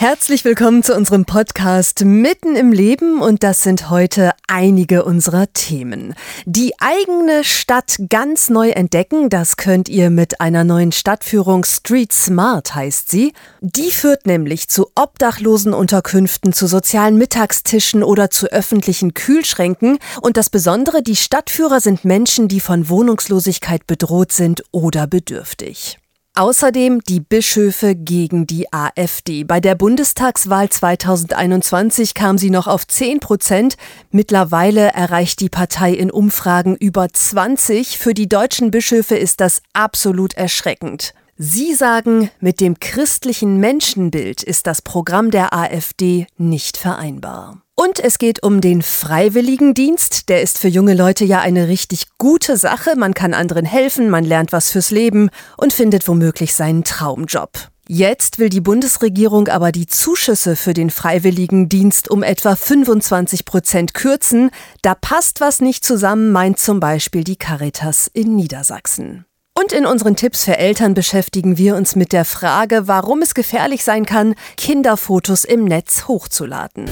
Herzlich willkommen zu unserem Podcast Mitten im Leben und das sind heute einige unserer Themen. Die eigene Stadt ganz neu entdecken, das könnt ihr mit einer neuen Stadtführung Street Smart heißt sie. Die führt nämlich zu obdachlosen Unterkünften, zu sozialen Mittagstischen oder zu öffentlichen Kühlschränken und das Besondere, die Stadtführer sind Menschen, die von Wohnungslosigkeit bedroht sind oder bedürftig. Außerdem die Bischöfe gegen die AfD. Bei der Bundestagswahl 2021 kam sie noch auf 10 Prozent. Mittlerweile erreicht die Partei in Umfragen über 20. Für die deutschen Bischöfe ist das absolut erschreckend. Sie sagen, mit dem christlichen Menschenbild ist das Programm der AfD nicht vereinbar. Und es geht um den Freiwilligendienst. Der ist für junge Leute ja eine richtig gute Sache. Man kann anderen helfen, man lernt was fürs Leben und findet womöglich seinen Traumjob. Jetzt will die Bundesregierung aber die Zuschüsse für den Freiwilligendienst um etwa 25 Prozent kürzen. Da passt was nicht zusammen, meint zum Beispiel die Caritas in Niedersachsen. Und in unseren Tipps für Eltern beschäftigen wir uns mit der Frage, warum es gefährlich sein kann, Kinderfotos im Netz hochzuladen.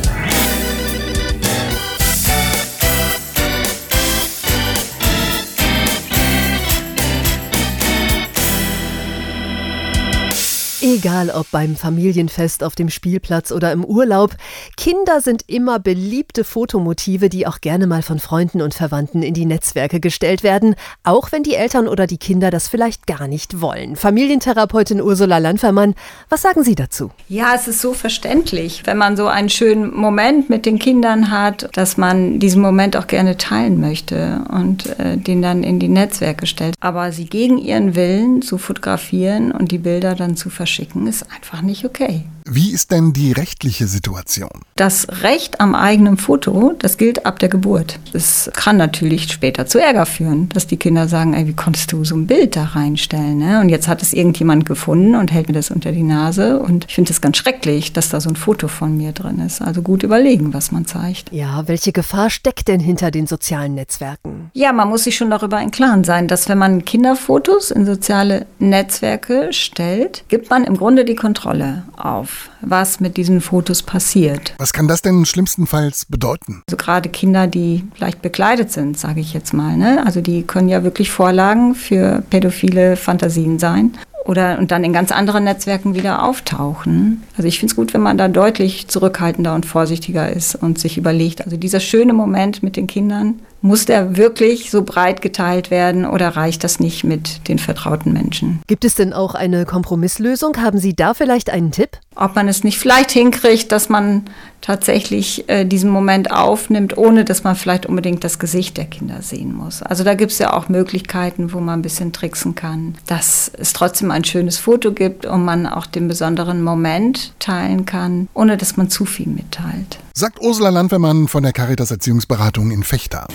Egal ob beim Familienfest auf dem Spielplatz oder im Urlaub, Kinder sind immer beliebte Fotomotive, die auch gerne mal von Freunden und Verwandten in die Netzwerke gestellt werden, auch wenn die Eltern oder die Kinder das vielleicht gar nicht wollen. Familientherapeutin Ursula Landfermann, was sagen Sie dazu? Ja, es ist so verständlich, wenn man so einen schönen Moment mit den Kindern hat, dass man diesen Moment auch gerne teilen möchte und äh, den dann in die Netzwerke stellt. Aber sie gegen ihren Willen zu fotografieren und die Bilder dann zu verschicken, verschicken ist einfach nicht okay. Wie ist denn die rechtliche Situation? Das Recht am eigenen Foto, das gilt ab der Geburt. Es kann natürlich später zu Ärger führen, dass die Kinder sagen, ey, wie konntest du so ein Bild da reinstellen? Ne? Und jetzt hat es irgendjemand gefunden und hält mir das unter die Nase. Und ich finde es ganz schrecklich, dass da so ein Foto von mir drin ist. Also gut überlegen, was man zeigt. Ja, welche Gefahr steckt denn hinter den sozialen Netzwerken? Ja, man muss sich schon darüber im Klaren sein, dass wenn man Kinderfotos in soziale Netzwerke stellt, gibt man im Grunde die Kontrolle auf was mit diesen Fotos passiert. Was kann das denn schlimmstenfalls bedeuten? Also gerade Kinder, die leicht bekleidet sind, sage ich jetzt mal. Ne? Also die können ja wirklich Vorlagen für pädophile Fantasien sein oder und dann in ganz anderen Netzwerken wieder auftauchen. Also ich finde es gut, wenn man da deutlich zurückhaltender und vorsichtiger ist und sich überlegt, also dieser schöne Moment mit den Kindern, muss der wirklich so breit geteilt werden oder reicht das nicht mit den vertrauten Menschen? Gibt es denn auch eine Kompromisslösung? Haben Sie da vielleicht einen Tipp? Ob man es nicht vielleicht hinkriegt, dass man tatsächlich äh, diesen Moment aufnimmt, ohne dass man vielleicht unbedingt das Gesicht der Kinder sehen muss. Also da gibt es ja auch Möglichkeiten, wo man ein bisschen tricksen kann, dass es trotzdem ein schönes Foto gibt und man auch den besonderen Moment teilen kann, ohne dass man zu viel mitteilt. Sagt Ursula Landwehrmann von der Caritas Erziehungsberatung in Fechter.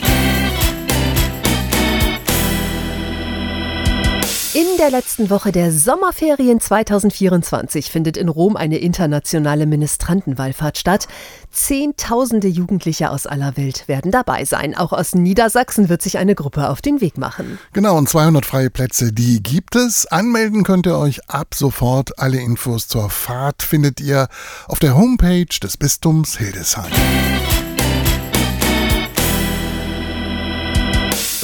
In der letzten Woche der Sommerferien 2024 findet in Rom eine internationale Ministrantenwallfahrt statt. Zehntausende Jugendliche aus aller Welt werden dabei sein. Auch aus Niedersachsen wird sich eine Gruppe auf den Weg machen. Genau, und 200 freie Plätze, die gibt es. Anmelden könnt ihr euch ab sofort. Alle Infos zur Fahrt findet ihr auf der Homepage des Bistums Hildesheim.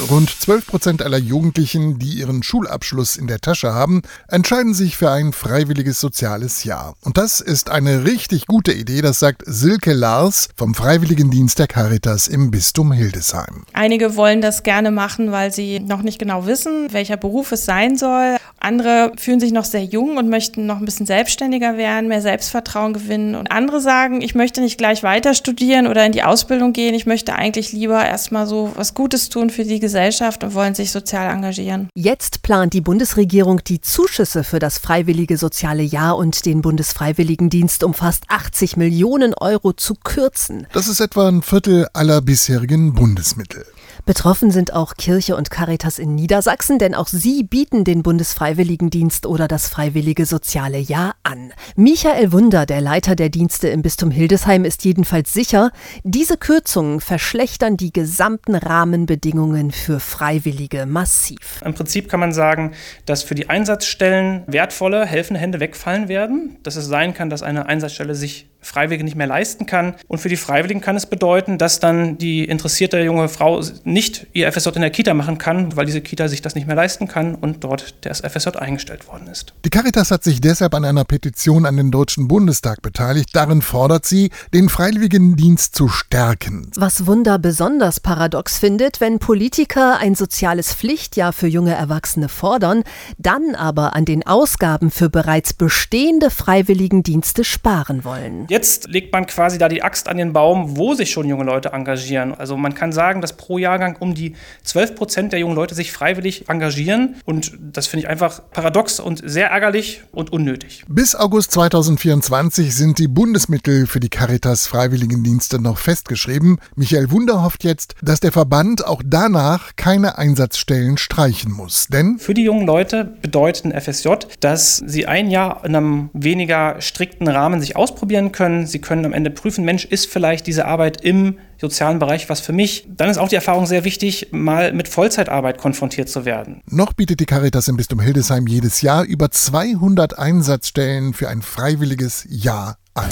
Rund 12 Prozent aller Jugendlichen, die ihren Schulabschluss in der Tasche haben, entscheiden sich für ein freiwilliges soziales Jahr. Und das ist eine richtig gute Idee, das sagt Silke Lars vom Freiwilligendienst der Caritas im Bistum Hildesheim. Einige wollen das gerne machen, weil sie noch nicht genau wissen, welcher Beruf es sein soll. Andere fühlen sich noch sehr jung und möchten noch ein bisschen selbstständiger werden, mehr Selbstvertrauen gewinnen. Und andere sagen, ich möchte nicht gleich weiter studieren oder in die Ausbildung gehen. Ich möchte eigentlich lieber erstmal so was Gutes tun für die Gesellschaft Gesellschaft und wollen sich sozial engagieren. Jetzt plant die Bundesregierung die Zuschüsse für das freiwillige soziale Jahr und den Bundesfreiwilligendienst um fast 80 Millionen Euro zu kürzen. Das ist etwa ein Viertel aller bisherigen Bundesmittel. Betroffen sind auch Kirche und Caritas in Niedersachsen, denn auch sie bieten den Bundesfreiwilligendienst oder das Freiwillige Soziale Jahr an. Michael Wunder, der Leiter der Dienste im Bistum Hildesheim, ist jedenfalls sicher, diese Kürzungen verschlechtern die gesamten Rahmenbedingungen für Freiwillige massiv. Im Prinzip kann man sagen, dass für die Einsatzstellen wertvolle, helfende Hände wegfallen werden, dass es sein kann, dass eine Einsatzstelle sich Freiwillige nicht mehr leisten kann. Und für die Freiwilligen kann es bedeuten, dass dann die interessierte junge Frau nicht ihr FSJ in der Kita machen kann, weil diese Kita sich das nicht mehr leisten kann und dort das FSJ eingestellt worden ist. Die Caritas hat sich deshalb an einer Petition an den Deutschen Bundestag beteiligt. Darin fordert sie, den Freiwilligendienst zu stärken. Was Wunder besonders paradox findet, wenn Politiker ein soziales Pflichtjahr für junge Erwachsene fordern, dann aber an den Ausgaben für bereits bestehende Freiwilligendienste sparen wollen. Jetzt legt man quasi da die Axt an den Baum, wo sich schon junge Leute engagieren. Also man kann sagen, dass pro Jahrgang um die 12 Prozent der jungen Leute sich freiwillig engagieren. Und das finde ich einfach paradox und sehr ärgerlich und unnötig. Bis August 2024 sind die Bundesmittel für die Caritas Freiwilligendienste noch festgeschrieben. Michael Wunder hofft jetzt, dass der Verband auch danach keine Einsatzstellen streichen muss. Denn für die jungen Leute bedeutet ein FSJ, dass sie ein Jahr in einem weniger strikten Rahmen sich ausprobieren können können. Sie können am Ende prüfen, Mensch, ist vielleicht diese Arbeit im sozialen Bereich was für mich? Dann ist auch die Erfahrung sehr wichtig, mal mit Vollzeitarbeit konfrontiert zu werden. Noch bietet die Caritas im Bistum Hildesheim jedes Jahr über 200 Einsatzstellen für ein freiwilliges Jahr an.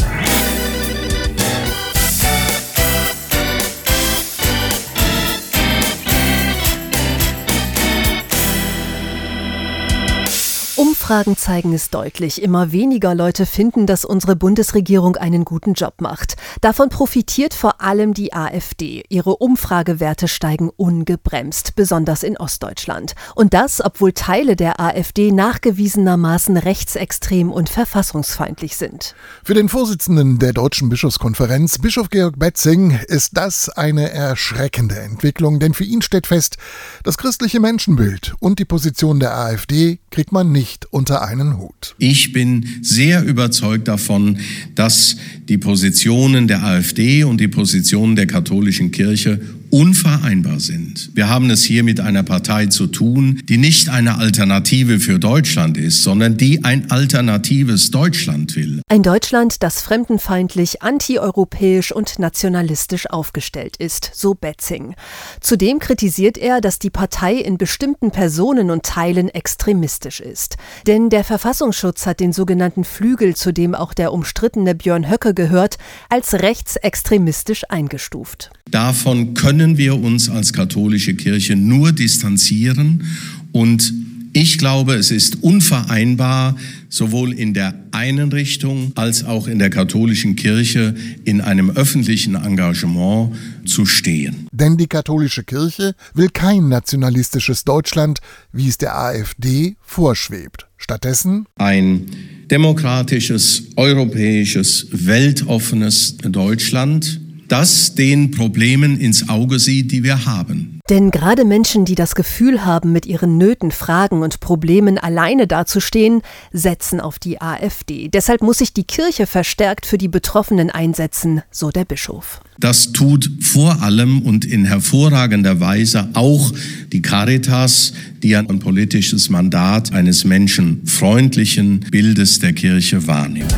Umfragen zeigen es deutlich. Immer weniger Leute finden, dass unsere Bundesregierung einen guten Job macht. Davon profitiert vor allem die AfD. Ihre Umfragewerte steigen ungebremst, besonders in Ostdeutschland. Und das, obwohl Teile der AfD nachgewiesenermaßen rechtsextrem und verfassungsfeindlich sind. Für den Vorsitzenden der Deutschen Bischofskonferenz, Bischof Georg Betzing, ist das eine erschreckende Entwicklung, denn für ihn steht fest, das christliche Menschenbild und die Position der AfD kriegt man nicht unter einen Hut. Ich bin sehr überzeugt davon, dass die Positionen der AfD und die Positionen der katholischen Kirche unvereinbar sind. Wir haben es hier mit einer Partei zu tun, die nicht eine Alternative für Deutschland ist, sondern die ein alternatives Deutschland will. Ein Deutschland, das fremdenfeindlich, antieuropäisch und nationalistisch aufgestellt ist, so Betzing. Zudem kritisiert er, dass die Partei in bestimmten Personen und Teilen extremistisch ist. Denn der Verfassungsschutz hat den sogenannten Flügel, zu dem auch der umstrittene Björn Höcke gehört, als rechtsextremistisch eingestuft. Davon können wir uns als katholische Kirche nur distanzieren und ich glaube, es ist unvereinbar, sowohl in der einen Richtung als auch in der katholischen Kirche in einem öffentlichen Engagement zu stehen. Denn die katholische Kirche will kein nationalistisches Deutschland, wie es der AfD vorschwebt. Stattdessen ein demokratisches, europäisches, weltoffenes Deutschland, das den Problemen ins Auge sieht, die wir haben. Denn gerade Menschen, die das Gefühl haben, mit ihren Nöten, Fragen und Problemen alleine dazustehen, setzen auf die AfD. Deshalb muss sich die Kirche verstärkt für die Betroffenen einsetzen, so der Bischof. Das tut vor allem und in hervorragender Weise auch die Caritas, die ein politisches Mandat eines menschenfreundlichen Bildes der Kirche wahrnimmt.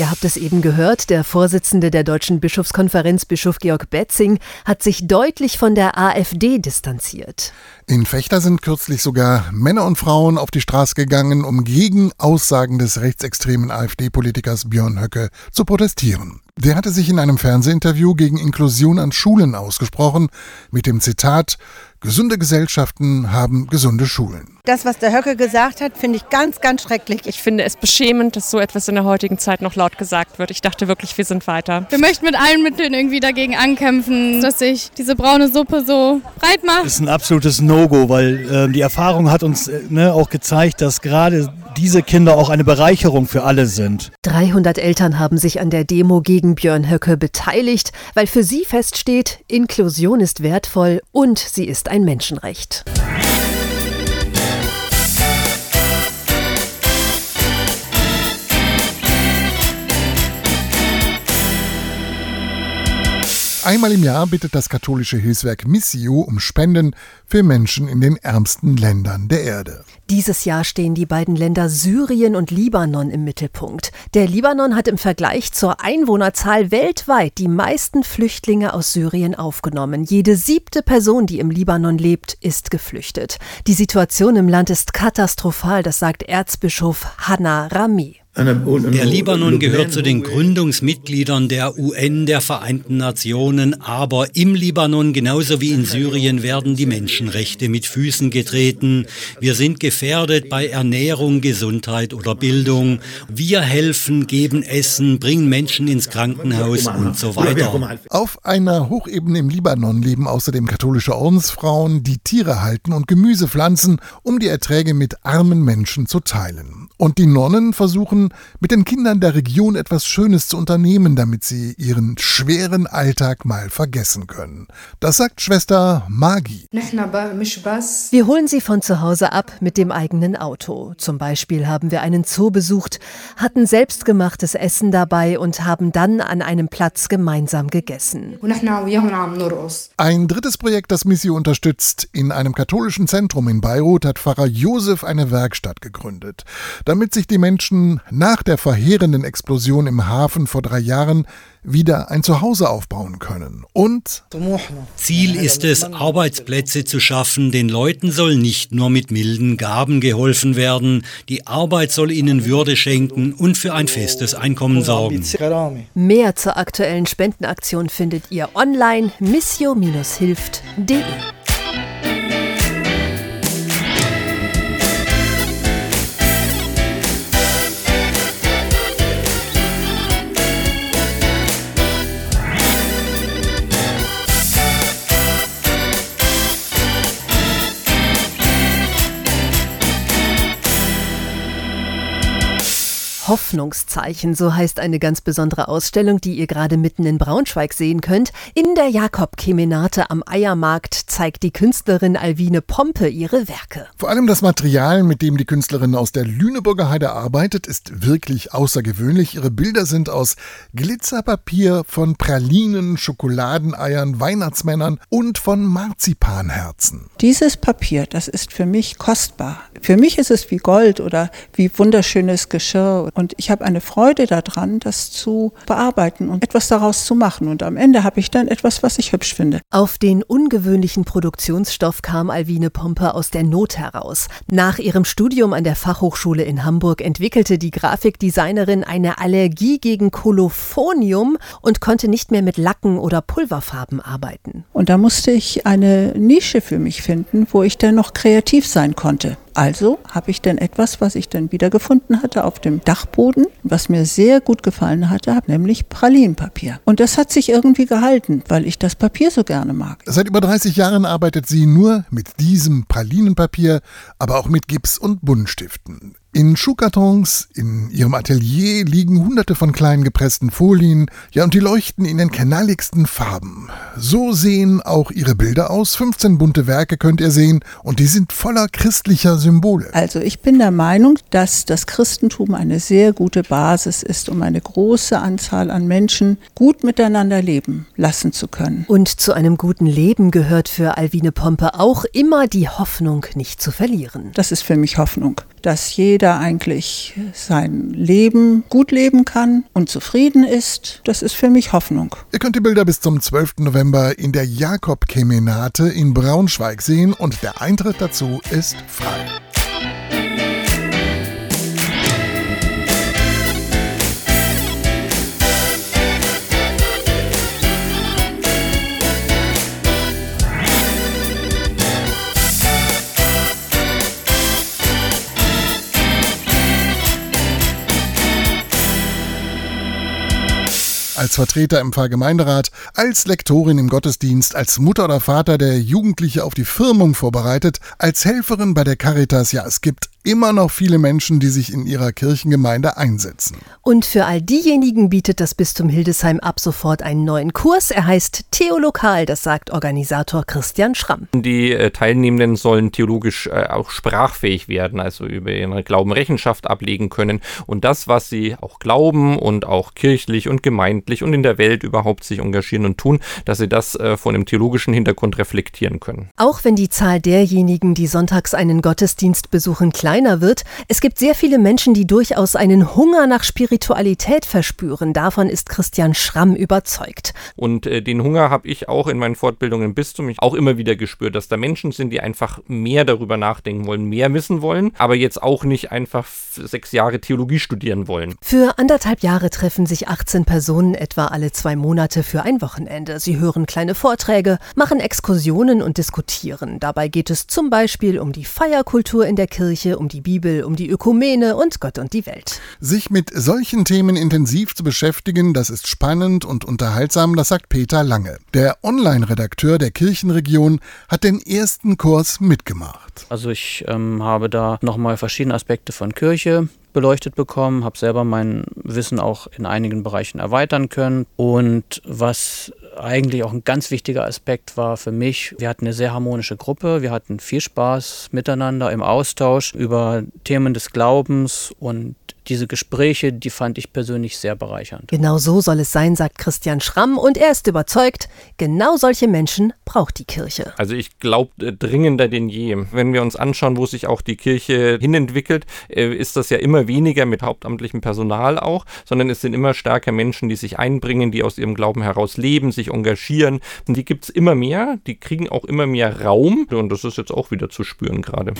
Ihr habt es eben gehört, der Vorsitzende der Deutschen Bischofskonferenz, Bischof Georg Betzing, hat sich deutlich von der AfD distanziert. In Fechter sind kürzlich sogar Männer und Frauen auf die Straße gegangen, um gegen Aussagen des rechtsextremen AfD-Politikers Björn Höcke zu protestieren. Der hatte sich in einem Fernsehinterview gegen Inklusion an Schulen ausgesprochen, mit dem Zitat Gesunde Gesellschaften haben gesunde Schulen. Das, was der Höcke gesagt hat, finde ich ganz, ganz schrecklich. Ich finde es beschämend, dass so etwas in der heutigen Zeit noch laut gesagt wird. Ich dachte wirklich, wir sind weiter. Wir möchten mit allen Mitteln irgendwie dagegen ankämpfen, dass sich diese braune Suppe so breit macht. Das ist ein absolutes No-Go, weil äh, die Erfahrung hat uns äh, ne, auch gezeigt, dass gerade diese Kinder auch eine Bereicherung für alle sind. 300 Eltern haben sich an der Demo gegen Björn Höcke beteiligt, weil für sie feststeht, Inklusion ist wertvoll und sie ist ein Menschenrecht. Einmal im Jahr bittet das katholische Hilfswerk Missio um Spenden für Menschen in den ärmsten Ländern der Erde. Dieses Jahr stehen die beiden Länder Syrien und Libanon im Mittelpunkt. Der Libanon hat im Vergleich zur Einwohnerzahl weltweit die meisten Flüchtlinge aus Syrien aufgenommen. Jede siebte Person, die im Libanon lebt, ist geflüchtet. Die Situation im Land ist katastrophal, das sagt Erzbischof Hanna Rami. Der Libanon gehört zu den Gründungsmitgliedern der UN, der Vereinten Nationen, aber im Libanon genauso wie in Syrien werden die Menschenrechte mit Füßen getreten. Wir sind gefährdet bei Ernährung, Gesundheit oder Bildung. Wir helfen, geben Essen, bringen Menschen ins Krankenhaus und so weiter. Auf einer Hochebene im Libanon leben außerdem katholische Ordensfrauen, die Tiere halten und Gemüse pflanzen, um die Erträge mit armen Menschen zu teilen. Und die Nonnen versuchen, mit den Kindern der Region etwas Schönes zu unternehmen, damit sie ihren schweren Alltag mal vergessen können. Das sagt Schwester Magi. Wir holen sie von zu Hause ab mit dem eigenen Auto. Zum Beispiel haben wir einen Zoo besucht, hatten selbstgemachtes Essen dabei und haben dann an einem Platz gemeinsam gegessen. Ein drittes Projekt, das Missio unterstützt. In einem katholischen Zentrum in Beirut hat Pfarrer Josef eine Werkstatt gegründet, damit sich die Menschen nach der verheerenden Explosion im Hafen vor drei Jahren wieder ein Zuhause aufbauen können. Und Ziel ist es, Arbeitsplätze zu schaffen. Den Leuten soll nicht nur mit milden Gaben geholfen werden. Die Arbeit soll ihnen Würde schenken und für ein festes Einkommen sorgen. Mehr zur aktuellen Spendenaktion findet ihr online missio-hilft.de. Hoffnungszeichen, so heißt eine ganz besondere Ausstellung, die ihr gerade mitten in Braunschweig sehen könnt. In der Jakob-Kemenate am Eiermarkt zeigt die Künstlerin Alwine Pompe ihre Werke. Vor allem das Material, mit dem die Künstlerin aus der Lüneburger Heide arbeitet, ist wirklich außergewöhnlich. Ihre Bilder sind aus Glitzerpapier, von Pralinen, Schokoladeneiern, Weihnachtsmännern und von Marzipanherzen. Dieses Papier, das ist für mich kostbar. Für mich ist es wie Gold oder wie wunderschönes Geschirr und ich habe eine Freude daran, das zu bearbeiten und etwas daraus zu machen. Und am Ende habe ich dann etwas, was ich hübsch finde. Auf den ungewöhnlichen Produktionsstoff kam Alwine Pompe aus der Not heraus. Nach ihrem Studium an der Fachhochschule in Hamburg entwickelte die Grafikdesignerin eine Allergie gegen Kolophonium und konnte nicht mehr mit Lacken oder Pulverfarben arbeiten. Und da musste ich eine Nische für mich finden, wo ich dann noch kreativ sein konnte. Also habe ich dann etwas, was ich dann wiedergefunden hatte auf dem Dachboden, was mir sehr gut gefallen hatte, nämlich Pralinenpapier. Und das hat sich irgendwie gehalten, weil ich das Papier so gerne mag. Seit über 30 Jahren arbeitet sie nur mit diesem Pralinenpapier, aber auch mit Gips und Buntstiften. In Schuhkartons in ihrem Atelier liegen hunderte von kleinen gepressten Folien, ja und die leuchten in den knalligsten Farben. So sehen auch ihre Bilder aus. 15 bunte Werke könnt ihr sehen und die sind voller christlicher Symbole. Also ich bin der Meinung, dass das Christentum eine sehr gute Basis ist, um eine große Anzahl an Menschen gut miteinander leben lassen zu können. Und zu einem guten Leben gehört für Alwine Pompe auch immer die Hoffnung nicht zu verlieren. Das ist für mich Hoffnung, dass jeder eigentlich sein Leben gut leben kann und zufrieden ist. Das ist für mich Hoffnung. Ihr könnt die Bilder bis zum 12. November in der Jakob-Kemenate in Braunschweig sehen und der Eintritt dazu ist frei. Als Vertreter im Pfarrgemeinderat, als Lektorin im Gottesdienst, als Mutter oder Vater, der Jugendliche auf die Firmung vorbereitet, als Helferin bei der Caritas. Ja, es gibt immer noch viele Menschen, die sich in ihrer Kirchengemeinde einsetzen. Und für all diejenigen bietet das Bistum Hildesheim ab sofort einen neuen Kurs. Er heißt Theolokal, das sagt Organisator Christian Schramm. Die äh, Teilnehmenden sollen theologisch äh, auch sprachfähig werden, also über ihren Glauben Rechenschaft ablegen können und das, was sie auch glauben und auch kirchlich und gemeindlich kirchlich und in der Welt überhaupt sich engagieren und tun, dass sie das äh, von dem theologischen Hintergrund reflektieren können. Auch wenn die Zahl derjenigen, die sonntags einen Gottesdienst besuchen, kleiner wird, es gibt sehr viele Menschen, die durchaus einen Hunger nach Spiritualität verspüren. Davon ist Christian Schramm überzeugt. Und äh, den Hunger habe ich auch in meinen Fortbildungen im Bistum auch immer wieder gespürt, dass da Menschen sind, die einfach mehr darüber nachdenken wollen, mehr wissen wollen, aber jetzt auch nicht einfach sechs Jahre Theologie studieren wollen. Für anderthalb Jahre treffen sich 18 Personen etwa alle zwei Monate für ein Wochenende. Sie hören kleine Vorträge, machen Exkursionen und diskutieren. Dabei geht es zum Beispiel um die Feierkultur in der Kirche, um die Bibel, um die Ökumene und Gott und die Welt. Sich mit solchen Themen intensiv zu beschäftigen, das ist spannend und unterhaltsam, das sagt Peter Lange. Der Online-Redakteur der Kirchenregion hat den ersten Kurs mitgemacht. Also ich ähm, habe da nochmal verschiedene Aspekte von Kirche beleuchtet bekommen, habe selber mein Wissen auch in einigen Bereichen erweitern können. Und was eigentlich auch ein ganz wichtiger Aspekt war für mich, wir hatten eine sehr harmonische Gruppe, wir hatten viel Spaß miteinander im Austausch über Themen des Glaubens und diese Gespräche, die fand ich persönlich sehr bereichernd. Genau so soll es sein, sagt Christian Schramm und er ist überzeugt, genau solche Menschen braucht die Kirche. Also ich glaube äh, dringender denn je. Wenn wir uns anschauen, wo sich auch die Kirche hinentwickelt, äh, ist das ja immer weniger mit hauptamtlichem Personal auch, sondern es sind immer stärker Menschen, die sich einbringen, die aus ihrem Glauben heraus leben, sich engagieren. Und die gibt es immer mehr, die kriegen auch immer mehr Raum und das ist jetzt auch wieder zu spüren gerade.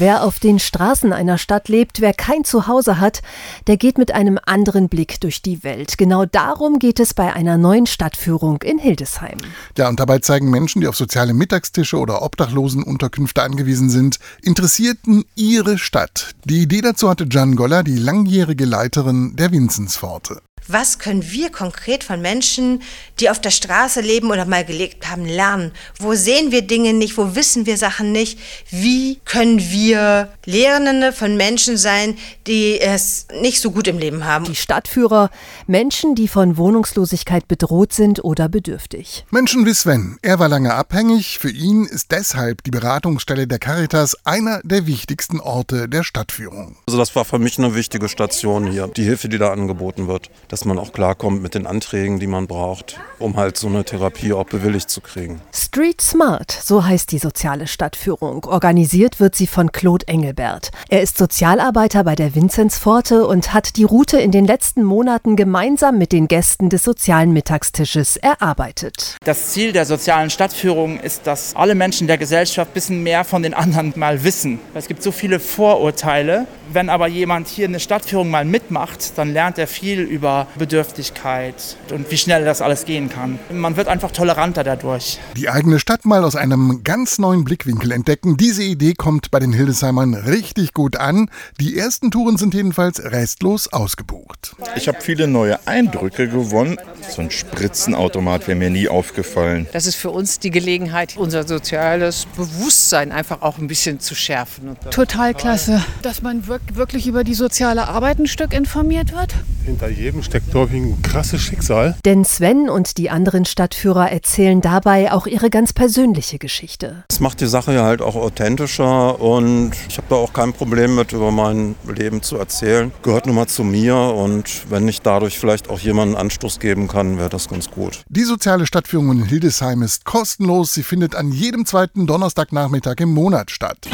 Wer auf den Straßen einer Stadt lebt, wer kein Zuhause hat, der geht mit einem anderen Blick durch die Welt. Genau darum geht es bei einer neuen Stadtführung in Hildesheim. Ja, und dabei zeigen Menschen, die auf soziale Mittagstische oder Obdachlosenunterkünfte angewiesen sind, Interessierten ihre Stadt. Die Idee dazu hatte Jan Goller, die langjährige Leiterin der Vinzenspforte. Was können wir konkret von Menschen, die auf der Straße leben oder mal gelebt haben, lernen? Wo sehen wir Dinge nicht? Wo wissen wir Sachen nicht? Wie können wir Lehrende von Menschen sein, die es nicht so gut im Leben haben? Die Stadtführer, Menschen, die von Wohnungslosigkeit bedroht sind oder bedürftig. Menschen wie Sven. Er war lange abhängig. Für ihn ist deshalb die Beratungsstelle der Caritas einer der wichtigsten Orte der Stadtführung. Also das war für mich eine wichtige Station hier. Die Hilfe, die da angeboten wird. Das dass man auch klarkommt mit den Anträgen, die man braucht, um halt so eine Therapie auch bewilligt zu kriegen. Street Smart, so heißt die soziale Stadtführung. Organisiert wird sie von Claude Engelbert. Er ist Sozialarbeiter bei der Vinzenzpforte und hat die Route in den letzten Monaten gemeinsam mit den Gästen des sozialen Mittagstisches erarbeitet. Das Ziel der sozialen Stadtführung ist, dass alle Menschen der Gesellschaft ein bisschen mehr von den anderen mal wissen. Es gibt so viele Vorurteile. Wenn aber jemand hier eine Stadtführung mal mitmacht, dann lernt er viel über Bedürftigkeit und wie schnell das alles gehen kann. Man wird einfach toleranter dadurch. Die eigene Stadt mal aus einem ganz neuen Blickwinkel entdecken. Diese Idee kommt bei den Hildesheimern richtig gut an. Die ersten Touren sind jedenfalls restlos ausgebucht. Ich habe viele neue Eindrücke gewonnen. So ein Spritzenautomat wäre mir nie aufgefallen. Das ist für uns die Gelegenheit, unser soziales Bewusstsein einfach auch ein bisschen zu schärfen. Total klasse, dass man wirklich über die soziale Arbeit ein Stück informiert wird. Hinter jedem steckt ich, ein krasses Schicksal. Denn Sven und die anderen Stadtführer erzählen dabei auch ihre ganz persönliche Geschichte. Es macht die Sache ja halt auch authentischer und ich habe da auch kein Problem mit, über mein Leben zu erzählen. Gehört nun mal zu mir und wenn ich dadurch vielleicht auch jemanden Anstoß geben kann, wäre das ganz gut. Die soziale Stadtführung in Hildesheim ist kostenlos. Sie findet an jedem zweiten Donnerstagnachmittag im Monat statt.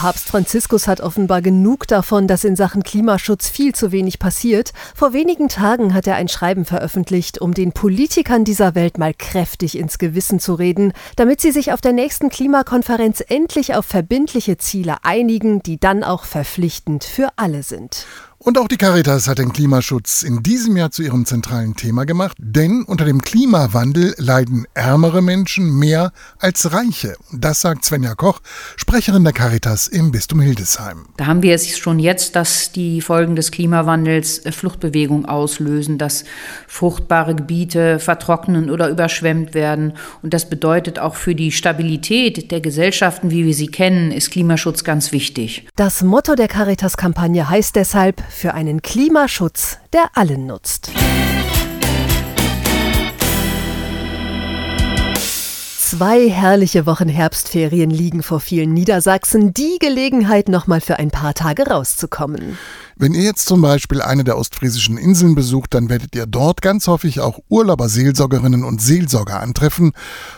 Papst Franziskus hat offenbar genug davon, dass in Sachen Klimaschutz viel zu wenig passiert. Vor wenigen Tagen hat er ein Schreiben veröffentlicht, um den Politikern dieser Welt mal kräftig ins Gewissen zu reden, damit sie sich auf der nächsten Klimakonferenz endlich auf verbindliche Ziele einigen, die dann auch verpflichtend für alle sind. Und auch die Caritas hat den Klimaschutz in diesem Jahr zu ihrem zentralen Thema gemacht, denn unter dem Klimawandel leiden ärmere Menschen mehr als reiche. Das sagt Svenja Koch, Sprecherin der Caritas im Bistum Hildesheim. Da haben wir es schon jetzt, dass die Folgen des Klimawandels äh, Fluchtbewegung auslösen, dass fruchtbare Gebiete vertrocknen oder überschwemmt werden. Und das bedeutet auch für die Stabilität der Gesellschaften, wie wir sie kennen, ist Klimaschutz ganz wichtig. Das Motto der Caritas-Kampagne heißt deshalb, für einen Klimaschutz, der allen nutzt. Zwei herrliche Wochen Herbstferien liegen vor vielen Niedersachsen. Die Gelegenheit, nochmal für ein paar Tage rauszukommen. Wenn ihr jetzt zum Beispiel eine der ostfriesischen Inseln besucht, dann werdet ihr dort ganz häufig auch Urlauberseelsorgerinnen und Seelsorger antreffen,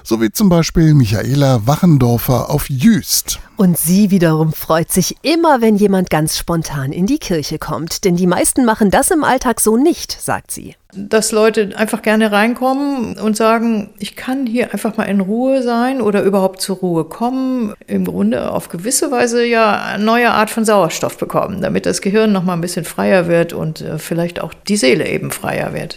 so wie zum Beispiel Michaela Wachendorfer auf Jüst. Und sie wiederum freut sich immer, wenn jemand ganz spontan in die Kirche kommt, denn die meisten machen das im Alltag so nicht, sagt sie dass Leute einfach gerne reinkommen und sagen, ich kann hier einfach mal in Ruhe sein oder überhaupt zur Ruhe kommen. Im Grunde auf gewisse Weise ja eine neue Art von Sauerstoff bekommen, damit das Gehirn noch mal ein bisschen freier wird und äh, vielleicht auch die Seele eben freier wird.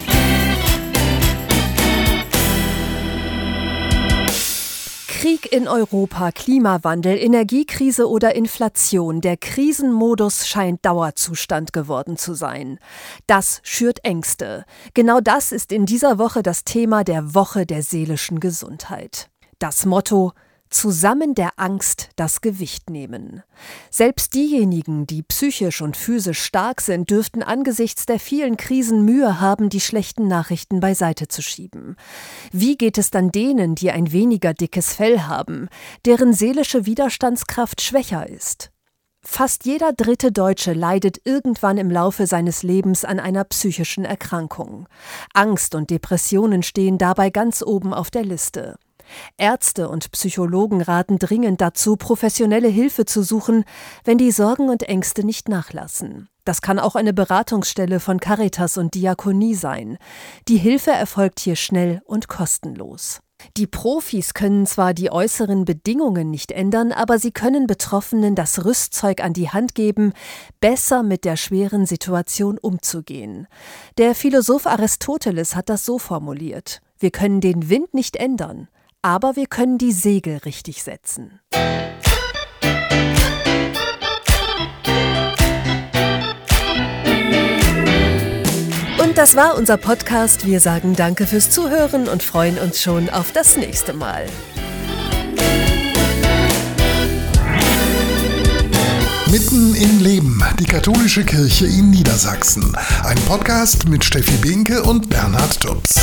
Krieg in Europa, Klimawandel, Energiekrise oder Inflation. Der Krisenmodus scheint Dauerzustand geworden zu sein. Das schürt Ängste. Genau das ist in dieser Woche das Thema der Woche der seelischen Gesundheit. Das Motto zusammen der Angst das Gewicht nehmen. Selbst diejenigen, die psychisch und physisch stark sind, dürften angesichts der vielen Krisen Mühe haben, die schlechten Nachrichten beiseite zu schieben. Wie geht es dann denen, die ein weniger dickes Fell haben, deren seelische Widerstandskraft schwächer ist? Fast jeder dritte Deutsche leidet irgendwann im Laufe seines Lebens an einer psychischen Erkrankung. Angst und Depressionen stehen dabei ganz oben auf der Liste. Ärzte und Psychologen raten dringend dazu, professionelle Hilfe zu suchen, wenn die Sorgen und Ängste nicht nachlassen. Das kann auch eine Beratungsstelle von Caritas und Diakonie sein. Die Hilfe erfolgt hier schnell und kostenlos. Die Profis können zwar die äußeren Bedingungen nicht ändern, aber sie können Betroffenen das Rüstzeug an die Hand geben, besser mit der schweren Situation umzugehen. Der Philosoph Aristoteles hat das so formuliert Wir können den Wind nicht ändern, aber wir können die Segel richtig setzen. Und das war unser Podcast. Wir sagen Danke fürs Zuhören und freuen uns schon auf das nächste Mal. Mitten im Leben, die katholische Kirche in Niedersachsen. Ein Podcast mit Steffi Binke und Bernhard Tubbs.